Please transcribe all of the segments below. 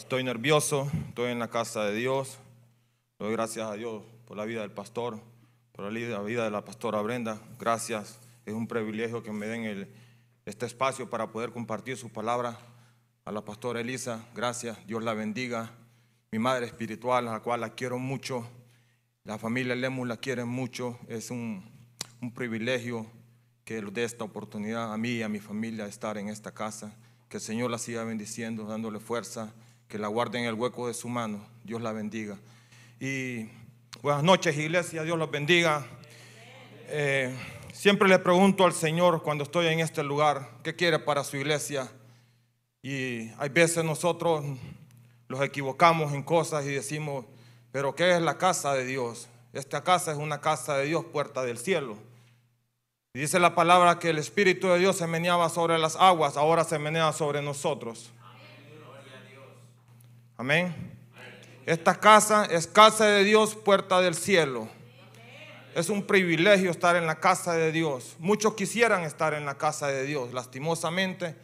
Estoy nervioso, estoy en la casa de Dios. Doy gracias a Dios por la vida del pastor, por la vida de la pastora Brenda. Gracias. Es un privilegio que me den el, este espacio para poder compartir su palabra. A la pastora Elisa, gracias. Dios la bendiga. Mi madre espiritual, a la cual la quiero mucho. La familia Lemus la quiere mucho. Es un, un privilegio que dé esta oportunidad a mí y a mi familia de estar en esta casa. Que el Señor la siga bendiciendo, dándole fuerza, que la guarde en el hueco de su mano. Dios la bendiga. Y buenas noches, iglesia. Dios los bendiga. Eh, siempre le pregunto al Señor cuando estoy en este lugar, ¿qué quiere para su iglesia? Y hay veces nosotros los equivocamos en cosas y decimos, pero ¿qué es la casa de Dios? Esta casa es una casa de Dios, puerta del cielo. Y dice la palabra que el Espíritu de Dios se meneaba sobre las aguas, ahora se menea sobre nosotros. Amén. Esta casa es casa de Dios, puerta del cielo. Es un privilegio estar en la casa de Dios. Muchos quisieran estar en la casa de Dios. Lastimosamente,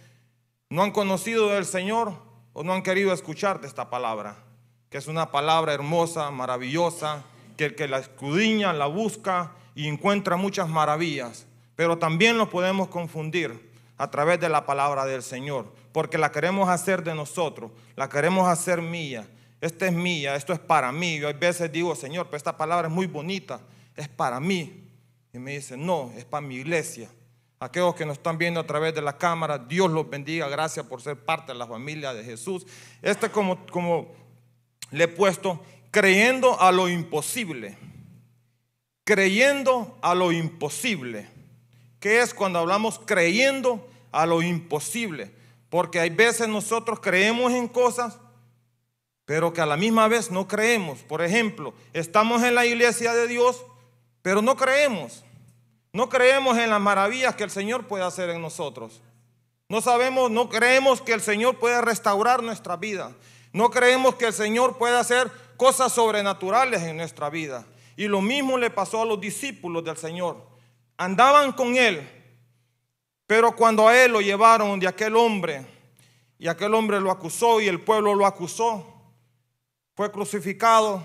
no han conocido del Señor o no han querido escuchar de esta palabra, que es una palabra hermosa, maravillosa, que el que la escudriña, la busca y encuentra muchas maravillas pero también lo podemos confundir a través de la palabra del Señor, porque la queremos hacer de nosotros, la queremos hacer mía. Esta es mía, esto es para mí. Yo a veces digo, Señor, pero esta palabra es muy bonita, es para mí. Y me dice, no, es para mi iglesia. Aquellos que nos están viendo a través de la cámara, Dios los bendiga, gracias por ser parte de la familia de Jesús. Este como, como le he puesto, creyendo a lo imposible. Creyendo a lo imposible. ¿Qué es cuando hablamos creyendo a lo imposible? Porque hay veces nosotros creemos en cosas, pero que a la misma vez no creemos. Por ejemplo, estamos en la iglesia de Dios, pero no creemos. No creemos en las maravillas que el Señor puede hacer en nosotros. No sabemos, no creemos que el Señor puede restaurar nuestra vida. No creemos que el Señor puede hacer cosas sobrenaturales en nuestra vida. Y lo mismo le pasó a los discípulos del Señor andaban con él, pero cuando a él lo llevaron de aquel hombre, y aquel hombre lo acusó y el pueblo lo acusó, fue crucificado,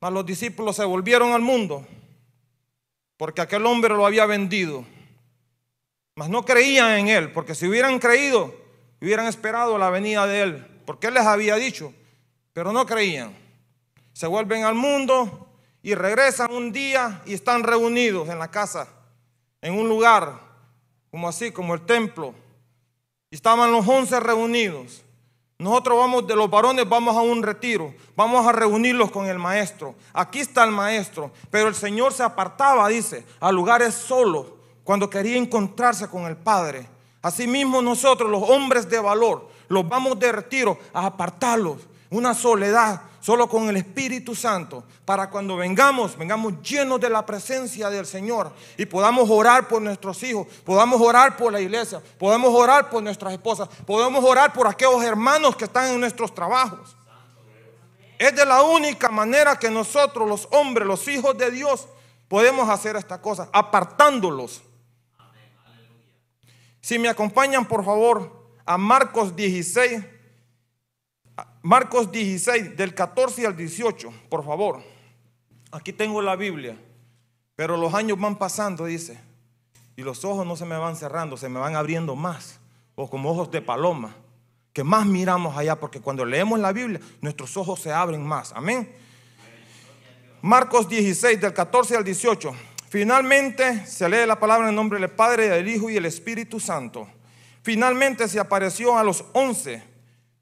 mas los discípulos se volvieron al mundo, porque aquel hombre lo había vendido, mas no creían en él, porque si hubieran creído, hubieran esperado la venida de él, porque él les había dicho, pero no creían. Se vuelven al mundo y regresan un día y están reunidos en la casa en un lugar como así, como el templo. Y estaban los once reunidos. Nosotros vamos, de los varones vamos a un retiro, vamos a reunirlos con el maestro. Aquí está el maestro, pero el Señor se apartaba, dice, a lugares solos cuando quería encontrarse con el Padre. Asimismo nosotros, los hombres de valor, los vamos de retiro a apartarlos, una soledad, solo con el Espíritu Santo, para cuando vengamos, vengamos llenos de la presencia del Señor y podamos orar por nuestros hijos, podamos orar por la iglesia, podamos orar por nuestras esposas, podemos orar por aquellos hermanos que están en nuestros trabajos. Es de la única manera que nosotros, los hombres, los hijos de Dios, podemos hacer esta cosa, apartándolos. Si me acompañan, por favor, a Marcos 16 Marcos 16, del 14 al 18, por favor. Aquí tengo la Biblia, pero los años van pasando, dice, y los ojos no se me van cerrando, se me van abriendo más, o como ojos de paloma, que más miramos allá, porque cuando leemos la Biblia, nuestros ojos se abren más. Amén. Marcos 16, del 14 al 18. Finalmente se lee la palabra en nombre del Padre, del Hijo y del Espíritu Santo. Finalmente se apareció a los once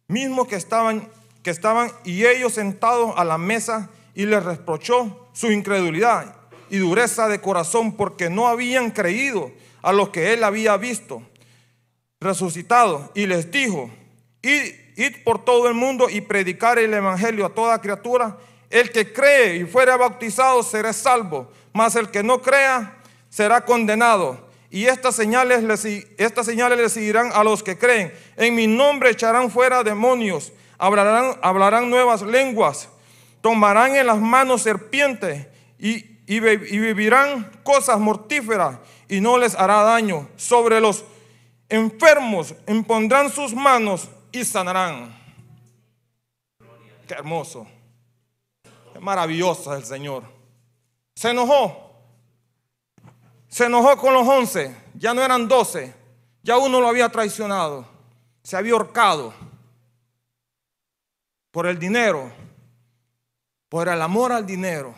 mismos que estaban, que estaban y ellos sentados a la mesa y les reprochó su incredulidad y dureza de corazón porque no habían creído a lo que él había visto resucitado y les dijo, id, id por todo el mundo y predicar el evangelio a toda criatura. El que cree y fuera bautizado será salvo, mas el que no crea será condenado. Y estas señales, les, estas señales le seguirán a los que creen. En mi nombre echarán fuera demonios, hablarán, hablarán nuevas lenguas, tomarán en las manos serpientes y, y vivirán cosas mortíferas y no les hará daño. Sobre los enfermos impondrán sus manos y sanarán. Qué hermoso. Qué maravilloso el Señor. Se enojó. Se enojó con los once. Ya no eran doce. Ya uno lo había traicionado. Se había ahorcado. Por el dinero. Por el amor al dinero.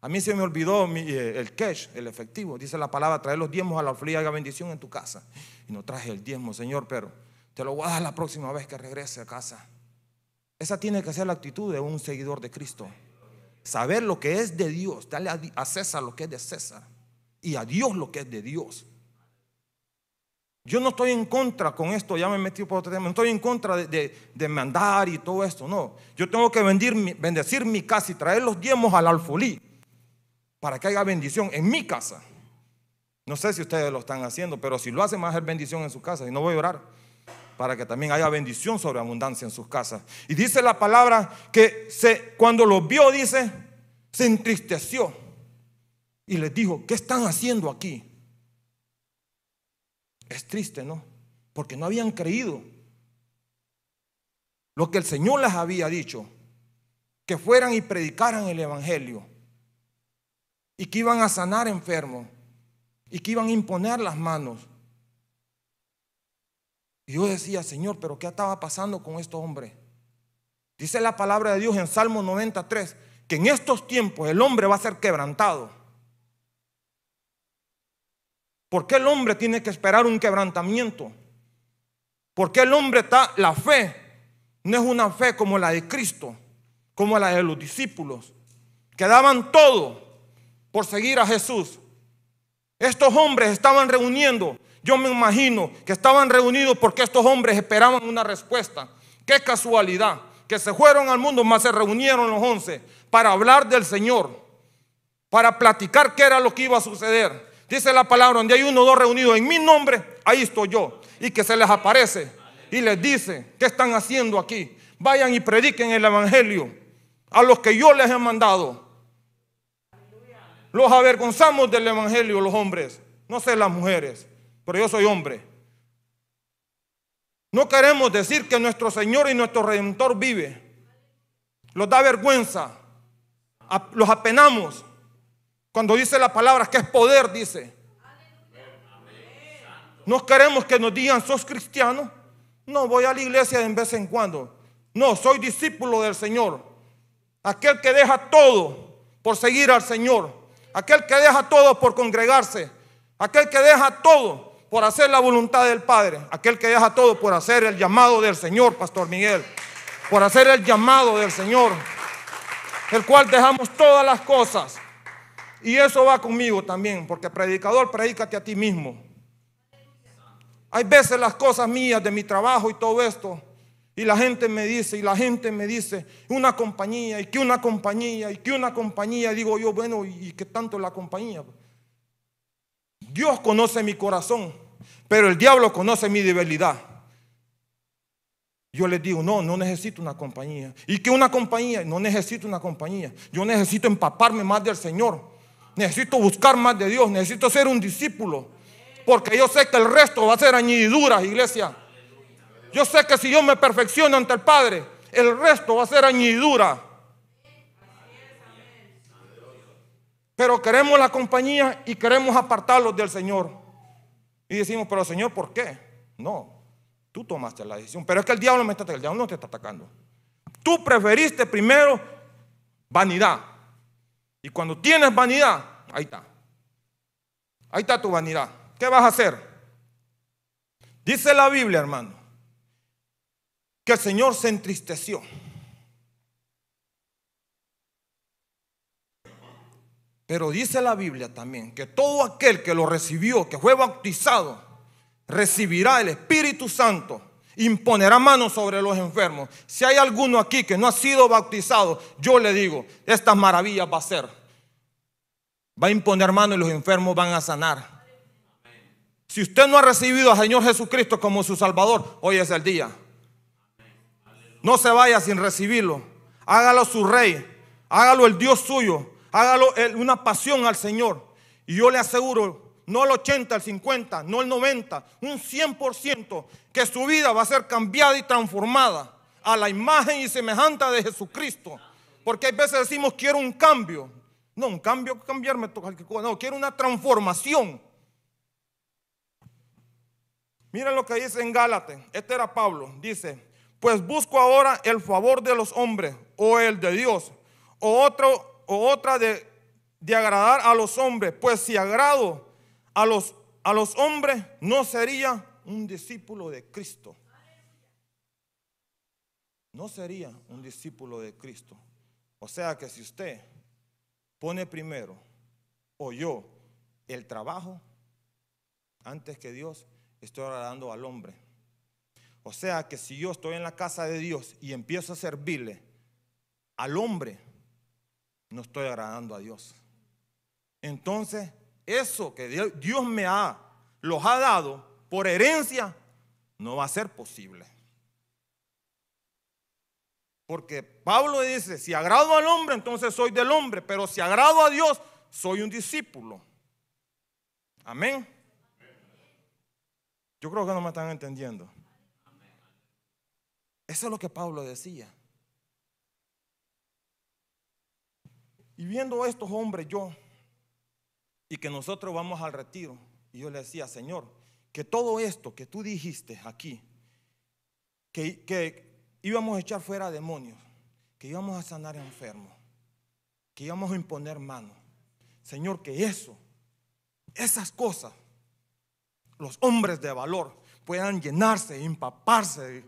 A mí se me olvidó eh, el cash, el efectivo. Dice la palabra, traer los diezmos a la y haga bendición en tu casa. Y no traje el diezmo, Señor, pero te lo voy a dar la próxima vez que regrese a casa. Esa tiene que ser la actitud de un seguidor de Cristo. Saber lo que es de Dios, darle a César lo que es de César y a Dios lo que es de Dios. Yo no estoy en contra con esto, ya me metí por otro tema, no estoy en contra de, mandar y todo esto, no. Yo tengo que bendecir mi casa y traer los diezmos al alfolí para que haya bendición en mi casa. No sé si ustedes lo están haciendo, pero si lo hacen, va a hacer bendición en su casa y no voy a orar para que también haya bendición sobre abundancia en sus casas. Y dice la palabra que se, cuando lo vio, dice, se entristeció y les dijo, ¿qué están haciendo aquí? Es triste, ¿no? Porque no habían creído lo que el Señor les había dicho, que fueran y predicaran el Evangelio y que iban a sanar enfermos y que iban a imponer las manos y yo decía, Señor, pero ¿qué estaba pasando con estos hombres? Dice la palabra de Dios en Salmo 93 que en estos tiempos el hombre va a ser quebrantado. ¿Por qué el hombre tiene que esperar un quebrantamiento? ¿Por qué el hombre está, la fe no es una fe como la de Cristo, como la de los discípulos, que daban todo por seguir a Jesús? Estos hombres estaban reuniendo yo me imagino que estaban reunidos porque estos hombres esperaban una respuesta. Qué casualidad que se fueron al mundo, más se reunieron los once para hablar del Señor, para platicar qué era lo que iba a suceder. Dice la palabra, donde hay uno o dos reunidos en mi nombre, ahí estoy yo. Y que se les aparece y les dice, ¿qué están haciendo aquí? Vayan y prediquen el Evangelio a los que yo les he mandado. Los avergonzamos del Evangelio los hombres, no sé las mujeres pero yo soy hombre. No queremos decir que nuestro Señor y nuestro Redentor vive. Los da vergüenza. Los apenamos. Cuando dice la palabra que es poder, dice. No queremos que nos digan, sos cristiano. No, voy a la iglesia de vez en cuando. No, soy discípulo del Señor. Aquel que deja todo por seguir al Señor. Aquel que deja todo por congregarse. Aquel que deja todo por hacer la voluntad del Padre. Aquel que deja todo por hacer el llamado del Señor, Pastor Miguel. Por hacer el llamado del Señor. El cual dejamos todas las cosas. Y eso va conmigo también, porque predicador, predícate a ti mismo. Hay veces las cosas mías de mi trabajo y todo esto. Y la gente me dice, y la gente me dice, una compañía, y que una compañía, y que una compañía. Digo yo, bueno, ¿y qué tanto la compañía? Dios conoce mi corazón, pero el diablo conoce mi debilidad. Yo les digo, no, no necesito una compañía. ¿Y qué una compañía? No necesito una compañía. Yo necesito empaparme más del Señor. Necesito buscar más de Dios. Necesito ser un discípulo. Porque yo sé que el resto va a ser añadiduras, iglesia. Yo sé que si yo me perfecciono ante el Padre, el resto va a ser añadidura. Pero queremos la compañía y queremos apartarlos del Señor. Y decimos, pero Señor, ¿por qué? No, tú tomaste la decisión. Pero es que el diablo, me está, el diablo no te está atacando. Tú preferiste primero vanidad. Y cuando tienes vanidad, ahí está. Ahí está tu vanidad. ¿Qué vas a hacer? Dice la Biblia, hermano, que el Señor se entristeció. Pero dice la Biblia también que todo aquel que lo recibió, que fue bautizado, recibirá el Espíritu Santo, imponerá manos sobre los enfermos. Si hay alguno aquí que no ha sido bautizado, yo le digo, estas maravillas va a ser. Va a imponer manos y los enfermos van a sanar. Si usted no ha recibido al Señor Jesucristo como su Salvador, hoy es el día. No se vaya sin recibirlo. Hágalo su rey. Hágalo el Dios suyo hágalo una pasión al Señor. Y yo le aseguro, no el 80, el 50, no el 90, un 100%, que su vida va a ser cambiada y transformada a la imagen y semejanza de Jesucristo. Porque hay veces decimos, quiero un cambio. No, un cambio, cambiarme, no, quiero una transformación. Miren lo que dice en Gálatas, este era Pablo, dice, pues busco ahora el favor de los hombres o el de Dios, o, otro, o otra de, de agradar a los hombres, pues si agrado a los, a los hombres, no sería un discípulo de Cristo. No sería un discípulo de Cristo. O sea que si usted pone primero, o yo, el trabajo, antes que Dios, estoy agradando al hombre. O sea que si yo estoy en la casa de Dios y empiezo a servirle al hombre, no estoy agradando a Dios. Entonces, eso que Dios me ha, los ha dado por herencia, no va a ser posible. Porque Pablo dice, si agrado al hombre, entonces soy del hombre, pero si agrado a Dios, soy un discípulo. Amén. Yo creo que no me están entendiendo. Eso es lo que Pablo decía. Y viendo a estos hombres yo, y que nosotros vamos al retiro, y yo le decía, Señor, que todo esto que tú dijiste aquí, que, que íbamos a echar fuera demonios, que íbamos a sanar enfermos, que íbamos a imponer manos. Señor, que eso, esas cosas, los hombres de valor puedan llenarse, empaparse.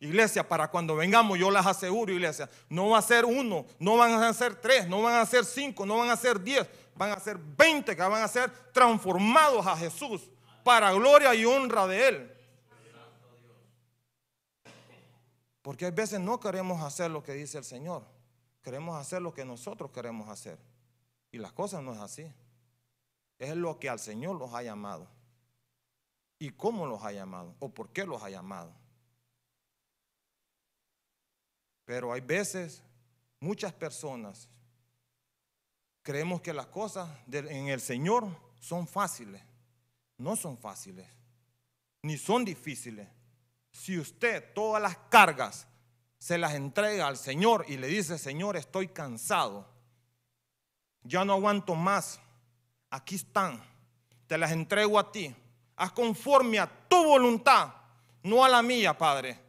Iglesia, para cuando vengamos, yo las aseguro, iglesia, no va a ser uno, no van a ser tres, no van a ser cinco, no van a ser diez, van a ser veinte que van a ser transformados a Jesús para gloria y honra de Él. Porque hay veces no queremos hacer lo que dice el Señor. Queremos hacer lo que nosotros queremos hacer. Y las cosas no es así. Es lo que al Señor los ha llamado. ¿Y cómo los ha llamado? ¿O por qué los ha llamado? Pero hay veces, muchas personas, creemos que las cosas en el Señor son fáciles. No son fáciles. Ni son difíciles si usted todas las cargas se las entrega al Señor y le dice, Señor, estoy cansado, ya no aguanto más, aquí están, te las entrego a ti, haz conforme a tu voluntad, no a la mía, Padre.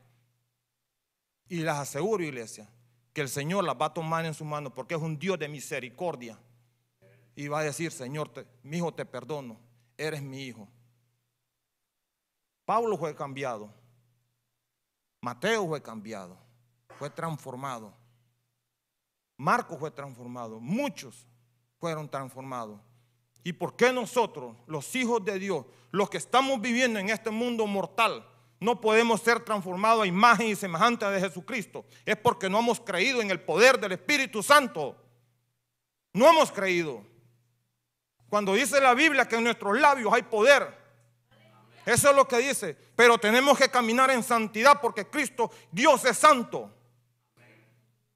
Y les aseguro, iglesia, que el Señor las va a tomar en su mano porque es un Dios de misericordia. Y va a decir, Señor, mi hijo te perdono, eres mi hijo. Pablo fue cambiado Mateo fue cambiado, fue transformado. Marcos fue transformado. Muchos fueron transformados. ¿Y por qué nosotros, los hijos de Dios, los que estamos viviendo en este mundo mortal, no podemos ser transformados a imagen y semejanza de Jesucristo? Es porque no hemos creído en el poder del Espíritu Santo. No hemos creído. Cuando dice la Biblia que en nuestros labios hay poder, eso es lo que dice. Pero tenemos que caminar en santidad porque Cristo, Dios es santo.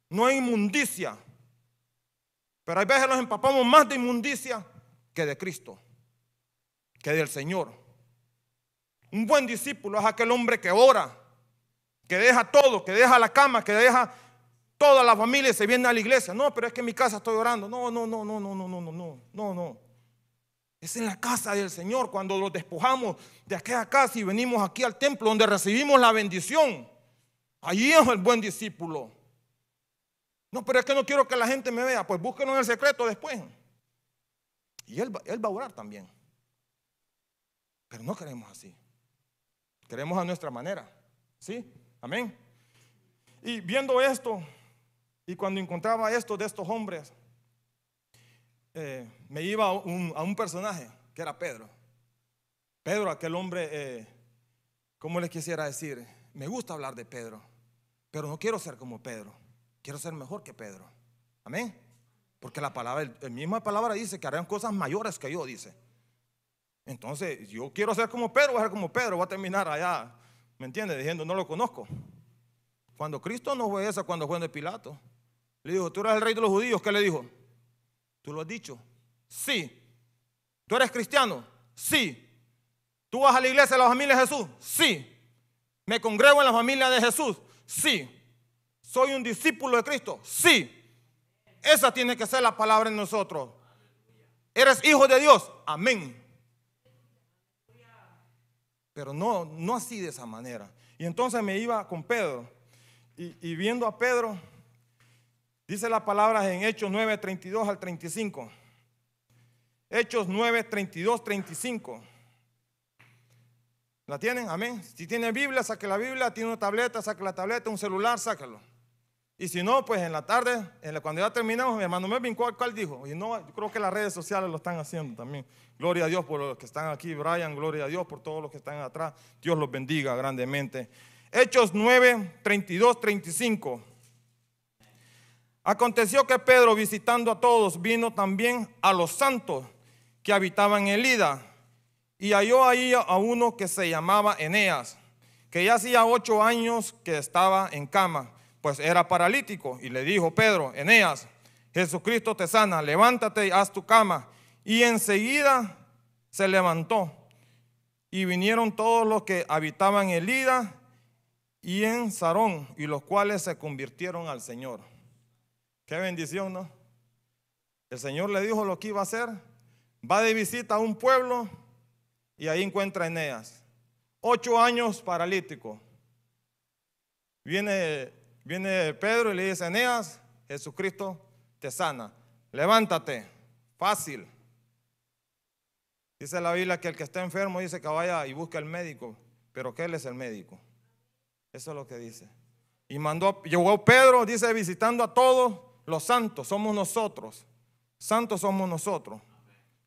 No hay inmundicia. Pero hay veces nos empapamos más de inmundicia que de Cristo, que del Señor. Un buen discípulo es aquel hombre que ora, que deja todo, que deja la cama, que deja toda la familia y se viene a la iglesia. No, pero es que en mi casa estoy orando. No, no, no, no, no, no, no, no, no, no. Es en la casa del Señor cuando los despojamos de aquella casa y venimos aquí al templo donde recibimos la bendición. Allí es el buen discípulo. No, pero es que no quiero que la gente me vea. Pues búsquenlo en el secreto después. Y él, él va a orar también. Pero no queremos así. Queremos a nuestra manera. ¿Sí? Amén. Y viendo esto, y cuando encontraba esto de estos hombres, eh, me iba a un, personaje que era Pedro. Pedro, aquel hombre, eh, ¿cómo les quisiera decir? Me gusta hablar de Pedro, pero no quiero ser como Pedro. Quiero ser mejor que Pedro. Amén. Porque la palabra, la misma palabra dice que harán cosas mayores que yo, dice. Entonces, yo quiero ser como Pedro, voy a ser como Pedro, voy a terminar allá, ¿me entiendes? Diciendo, no lo conozco. Cuando Cristo no fue esa, cuando fue de Pilato, le dijo, tú eres el rey de los judíos, ¿qué le dijo? ¿Tú lo has dicho? Sí. ¿Tú eres cristiano? Sí. ¿Tú vas a la iglesia de la familia de Jesús? Sí. ¿Me congrego en la familia de Jesús? Sí. ¿Soy un discípulo de Cristo? Sí. Esa tiene que ser la palabra en nosotros. ¿Eres hijo de Dios? Amén. Pero no, no así de esa manera. Y entonces me iba con Pedro. Y, viendo a Pedro, dice las palabras en Hechos 9, 32 al 35. Hechos 9, 32, 35. ¿La tienen? Amén. Si tiene Biblia, saque la Biblia. Tiene una tableta, saque la tableta. Un celular, sácalo. Y si no, pues en la tarde, cuando ya terminamos, mi hermano Melvin, ¿cuál, ¿cuál, dijo? Y no, yo creo que las redes sociales lo están haciendo también. Gloria a Dios por los que están aquí, Brian, gloria a Dios por todos los que están atrás. Dios los bendiga grandemente. Hechos 9, 32, 35. Aconteció que Pedro, visitando a todos, vino también a los santos que habitaban en Lida y halló ahí a uno que se llamaba Eneas, que ya hacía ocho años que estaba en cama, pues era paralítico. Y le dijo Pedro, Eneas, Jesucristo te sana, levántate y haz tu cama. Y enseguida se levantó. Y vinieron todos los que habitaban en Lida y en Sarón, y los cuales se convirtieron al Señor. Qué bendición, ¿no? El Señor le dijo lo que iba a hacer. Va de visita a un pueblo y ahí encuentra a Eneas. Ocho años paralítico. Viene, viene Pedro y le dice, Eneas, Jesucristo te sana. Levántate. Fácil. Dice la Biblia que el que está enfermo dice que vaya y busque al médico, pero que él es el médico. Eso es lo que dice. Y mandó, llegó Pedro, dice, visitando a todos los santos, somos nosotros. Santos somos nosotros.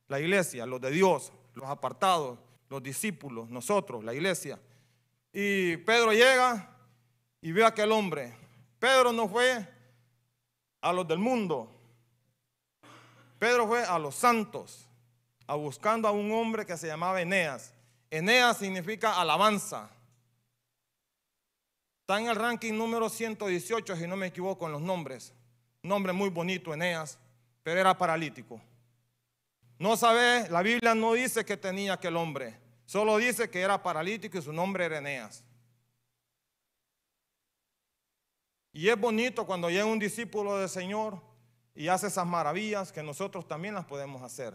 La iglesia, los de Dios los apartados, los discípulos, nosotros, la iglesia. Y Pedro llega y ve a aquel hombre. Pedro no fue a los del mundo. Pedro fue a los santos, a buscando a un hombre que se llamaba Eneas. Eneas significa alabanza. Está en el ranking número 118, si no me equivoco en los nombres. Nombre muy bonito, Eneas, pero era paralítico. No sabe, la Biblia no dice que tenía aquel hombre, solo dice que era paralítico y su nombre era Eneas. Y es bonito cuando llega un discípulo del Señor y hace esas maravillas que nosotros también las podemos hacer.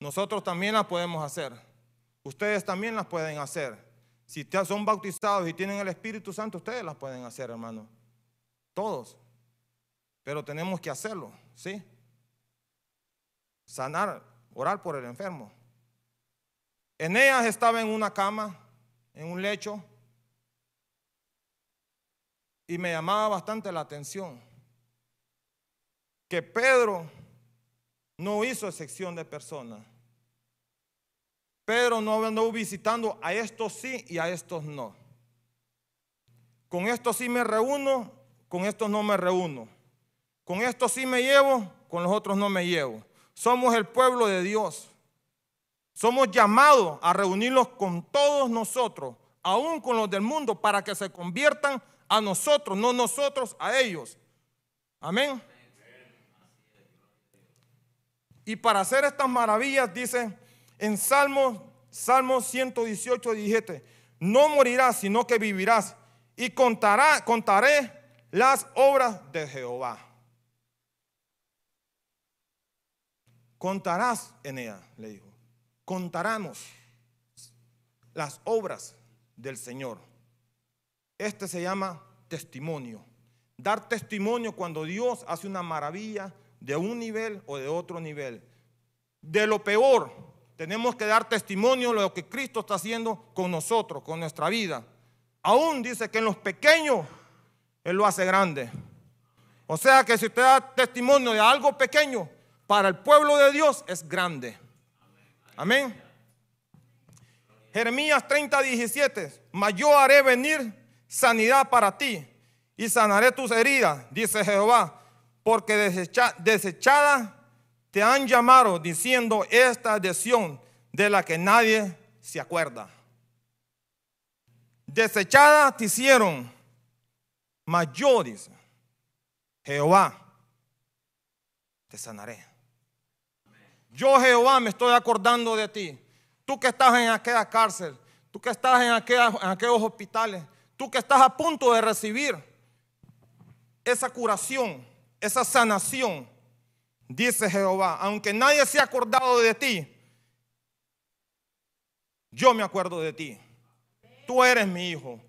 Nosotros también las podemos hacer. Ustedes también las pueden hacer. Si son bautizados y tienen el Espíritu Santo, ustedes las pueden hacer, hermano. Todos. Pero tenemos que hacerlo, ¿sí? sanar, orar por el enfermo. Eneas estaba en una cama, en un lecho, y me llamaba bastante la atención que Pedro no hizo excepción de personas. Pedro no andó visitando a estos sí y a estos no. Con estos sí me reúno, con estos no me reúno. Con estos sí me llevo, con los otros no me llevo. Somos el pueblo de Dios. Somos llamados a reunirnos con todos nosotros, aún con los del mundo, para que se conviertan a nosotros, no nosotros a ellos. Amén. Y para hacer estas maravillas, dice en Salmos, Salmos 118, 17, no morirás, sino que vivirás y contará, contaré las obras de Jehová. Contarás, Enea, le dijo, contaremos las obras del Señor. Este se llama testimonio. Dar testimonio cuando Dios hace una maravilla de un nivel o de otro nivel. De lo peor, tenemos que dar testimonio de lo que Cristo está haciendo con nosotros, con nuestra vida. Aún dice que en los pequeños Él lo hace grande. O sea que si usted da testimonio de algo pequeño, para el pueblo de Dios es grande. Amén. Jeremías 30, 17. Mas haré venir sanidad para ti y sanaré tus heridas, dice Jehová, porque desechada te han llamado diciendo esta adhesión de la que nadie se acuerda. Desechada te hicieron, mas yo, dice Jehová, te sanaré. Yo Jehová me estoy acordando de ti. Tú que estás en aquella cárcel, tú que estás en, aquellos hospitales, tú que estás a punto de recibir esa curación, esa sanación, dice Jehová, aunque nadie se ha acordado de ti, yo me acuerdo de ti. Tú eres mi hijo,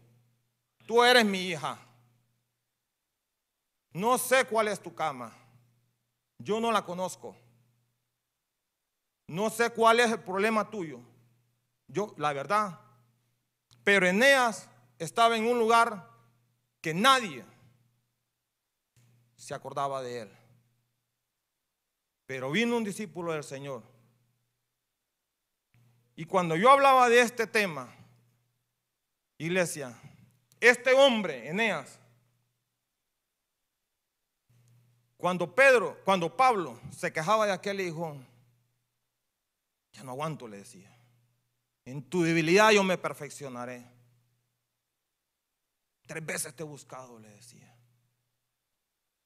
tú eres mi hija. No sé cuál es tu cama, yo no la conozco. No sé cuál es el problema tuyo. Yo, la verdad. Pero Eneas estaba en un lugar que nadie se acordaba de él. Pero vino un discípulo del Señor. Y cuando yo hablaba de este tema, iglesia, este hombre, Eneas, cuando Pedro, cuando Pablo se quejaba de aquel hijo, ya no aguanto, le decía. En tu debilidad yo me perfeccionaré. Tres veces te he buscado, le decía.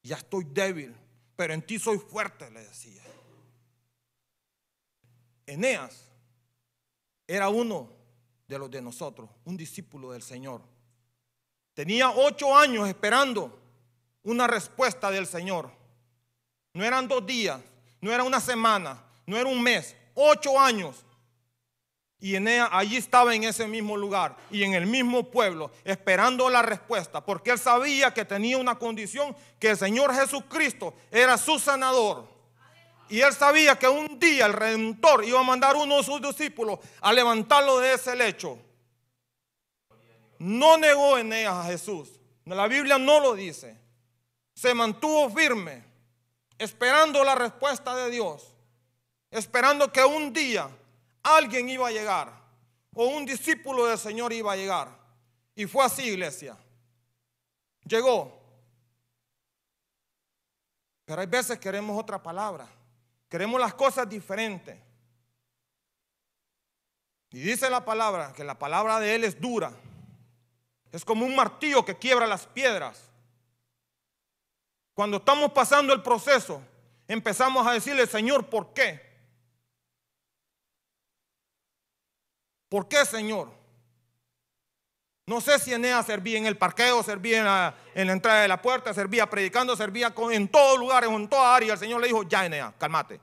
Ya estoy débil, pero en ti soy fuerte, le decía. Eneas era uno de los de nosotros, un discípulo del Señor. Tenía ocho años esperando una respuesta del Señor. No eran dos días, no era una semana, no era un mes, ocho años. Y Enea allí estaba en ese mismo lugar y en el mismo pueblo, esperando la respuesta, porque él sabía que tenía una condición, que el Señor Jesucristo era su sanador. Y él sabía que un día el Redentor iba a mandar uno de sus discípulos a levantarlo de ese lecho. No negó Eneas a Jesús. La Biblia no lo dice. Se mantuvo firme, esperando la respuesta de Dios esperando que un día alguien iba a llegar o un discípulo del Señor iba a llegar. Y fue así, iglesia. Llegó. Pero hay veces queremos otra palabra. Queremos las cosas diferentes. Y dice la palabra que la palabra de Él es dura. Es como un martillo que quiebra las piedras. Cuando estamos pasando el proceso, empezamos a decirle, Señor, ¿por qué? ¿Por qué, Señor? No sé si Eneas servía en el parqueo, servía en la, entrada de la puerta, servía predicando, servía en todos lugares, en toda área. El Señor le dijo, ya Eneas, cálmate,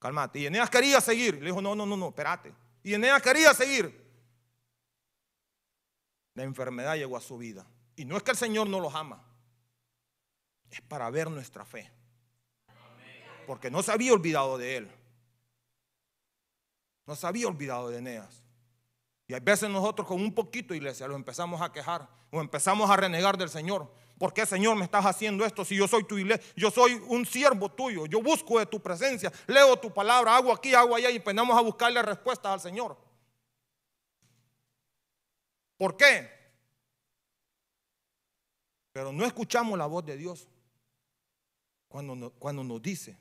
cálmate. Y Eneas quería seguir. Le dijo, no, no, no, no, espérate. Y Eneas quería seguir. La enfermedad llegó a su vida. Y no es que el Señor no los ama. Es para ver nuestra fe. Porque no se había olvidado de él. No se había olvidado de Eneas. Y hay veces nosotros con un poquito, iglesia, lo empezamos a quejar o empezamos a renegar del Señor. ¿Por qué, Señor, me estás haciendo esto si yo soy tu iglesia? Yo soy un siervo tuyo. Yo busco de tu presencia. Leo tu palabra, hago aquí, hago allá y empezamos a buscarle respuestas al Señor. ¿Por qué? Pero no escuchamos la voz de Dios cuando, cuando nos dice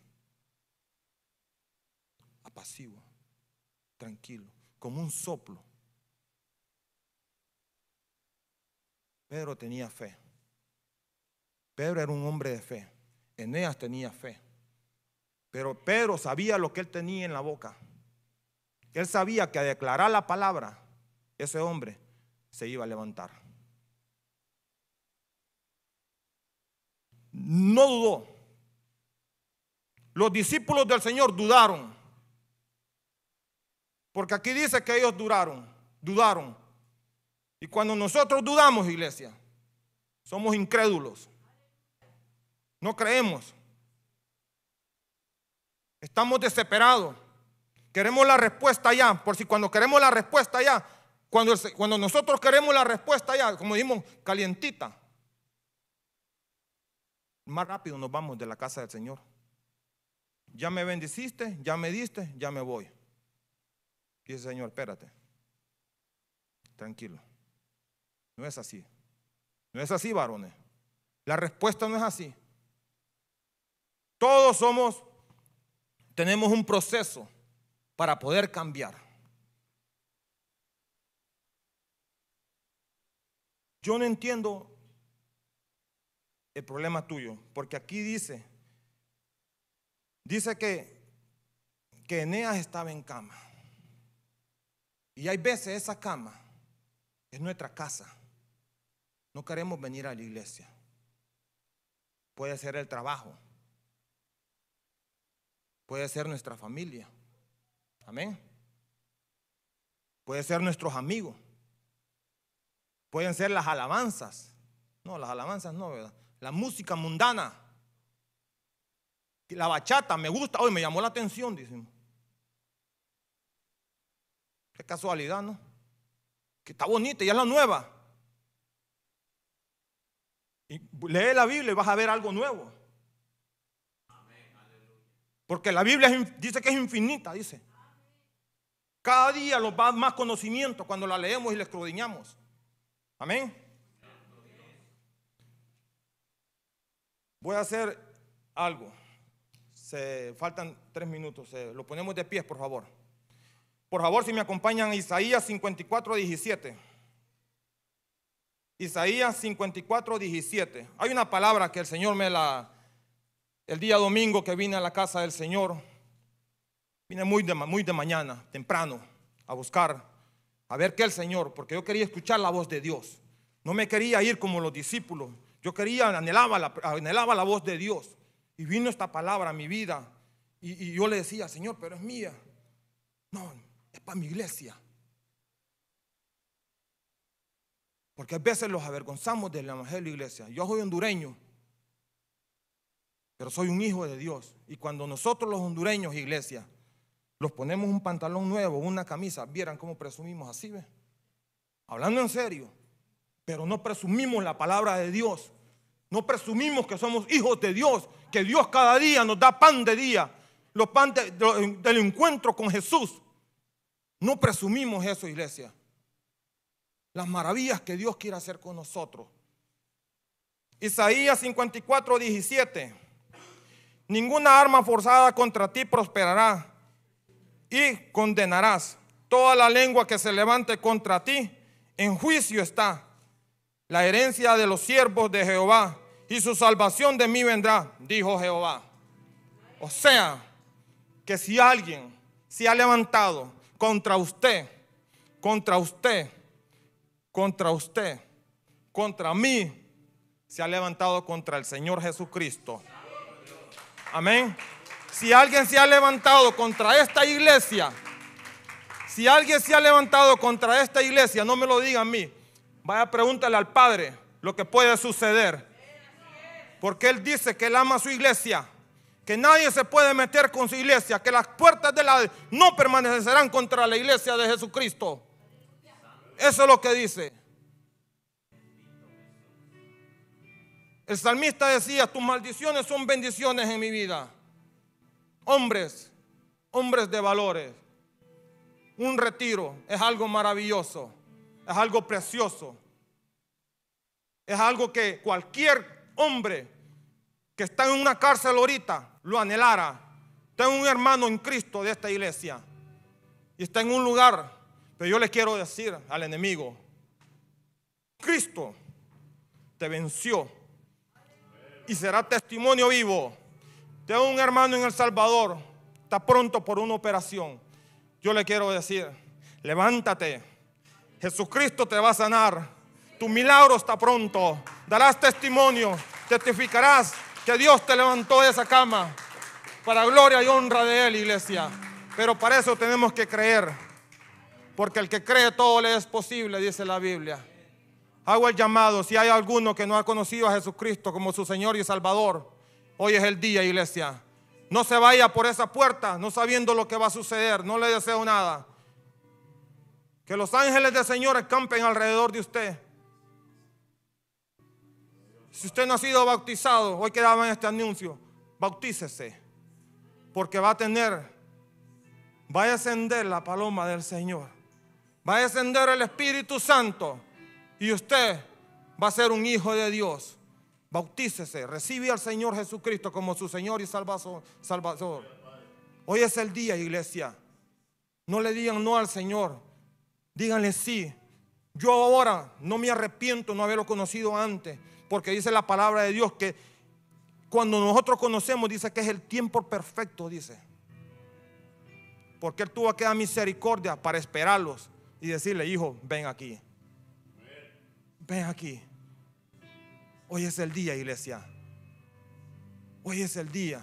apacigua tranquilo, como un soplo. Pedro tenía fe. Pedro era un hombre de fe. Eneas tenía fe. Pero Pedro sabía lo que él tenía en la boca. Él sabía que a declarar la palabra, ese hombre se iba a levantar. No dudó. Los discípulos del Señor dudaron. Porque aquí dice que ellos duraron, dudaron. Y cuando nosotros dudamos, iglesia, somos incrédulos. No creemos. Estamos desesperados. Queremos la respuesta ya. Por si cuando queremos la respuesta ya, cuando, nosotros queremos la respuesta ya, como dijimos, calientita, más rápido nos vamos de la casa del Señor. Ya me bendiciste, ya me diste, ya me voy. Dice, Señor, espérate. Tranquilo. No es así. No es así, varones. La respuesta no es así. Todos somos, tenemos un proceso para poder cambiar. Yo no entiendo el problema tuyo, porque aquí dice, dice que, que Eneas estaba en cama. Y hay veces esa cama es nuestra casa. No queremos venir a la iglesia. puede ser el trabajo, puede ser nuestra familia. Amén. Puede ser nuestros amigos. Pueden ser las alabanzas. No, las alabanzas no, ¿verdad? La música mundana. La bachata me gusta. Hoy me llamó la atención, dicen. Casualidad, ¿no? Que está bonita y es la nueva. Y lee la Biblia y vas a ver algo nuevo. Porque la Biblia dice que es infinita, dice. Cada día nos va más conocimiento cuando la leemos y la escudriñamos. Amén. Voy a hacer algo. Se faltan tres minutos. lo ponemos de pie, por favor. Por favor, si me acompañan, Isaías 54, 17. Isaías 54, 17. Hay una palabra que el Señor me la, el día domingo que vine a la casa del Señor, vine muy de, muy de mañana, temprano, a buscar, a ver qué el Señor, porque yo quería escuchar la voz de Dios. No me quería ir como los discípulos. Yo quería, anhelaba la, anhelaba la voz de Dios. Y vino esta palabra a mi vida. Y, y yo le decía, Señor, pero es mía. No, es para mi iglesia. Porque a veces los avergonzamos del Evangelio, iglesia. Yo soy hondureño, pero soy un hijo de Dios. Y cuando nosotros los hondureños, iglesia, los ponemos un pantalón nuevo, una camisa, vieran cómo presumimos así, ¿ve? Hablando en serio, pero no presumimos la palabra de Dios. No presumimos que somos hijos de Dios, que Dios cada día nos da pan de día, los pan del encuentro con Jesús. No presumimos eso, iglesia las maravillas que Dios quiere hacer con nosotros. Isaías 54, 17. Ninguna arma forzada contra ti prosperará y condenarás. Toda la lengua que se levante contra ti en juicio está. La herencia de los siervos de Jehová y su salvación de mí vendrá, dijo Jehová. O sea, que si alguien se ha levantado contra usted, contra usted, contra usted, contra mí, se ha levantado contra el Señor Jesucristo. Amén. Si alguien se ha levantado contra esta iglesia, si alguien se ha levantado contra esta iglesia, no me lo diga a mí. Vaya, pregúntale al Padre lo que puede suceder. Porque Él dice que Él ama a su iglesia, que nadie se puede meter con su iglesia, que las puertas de la no permanecerán contra la iglesia de Jesucristo. Eso es lo que dice. El salmista decía, tus maldiciones son bendiciones en mi vida. Hombres, hombres de valores. Un retiro es algo maravilloso, es algo precioso. Es algo que cualquier hombre que está en una cárcel ahorita lo anhelara. Tengo un hermano en Cristo de esta iglesia y está en un lugar pero yo le quiero decir al enemigo, Cristo te venció y será testimonio vivo. Tengo un hermano en El Salvador, está pronto por una operación. Yo le quiero decir, levántate, Jesucristo te va a sanar, tu milagro está pronto, darás testimonio, testificarás que Dios te levantó de esa cama para gloria y honra de Él, iglesia. Pero para eso tenemos que creer. Porque el que cree todo le es posible, dice la Biblia. Hago el llamado, si hay alguno que no ha conocido a Jesucristo como su Señor y Salvador, hoy es el día, iglesia. No se vaya por esa puerta no sabiendo lo que va a suceder, no le deseo nada. Que los ángeles del Señor acampen alrededor de usted. Si usted no ha sido bautizado, hoy quedaba en este anuncio, bautícese. Porque va a tener, va a ascender la paloma del Señor va a descender el Espíritu Santo y usted va a ser un hijo de Dios. Bautícese, recibe al Señor Jesucristo como su Señor y Salvador. Hoy es el día, iglesia. No le digan no al Señor, díganle sí. Yo ahora no me arrepiento no haberlo conocido antes, porque dice la palabra de Dios que cuando nosotros conocemos, dice que es el tiempo perfecto, dice. Porque Él tuvo que dar misericordia para esperarlos y decirle, hijo, ven aquí. Ven aquí. Hoy es el día, iglesia. Hoy es el día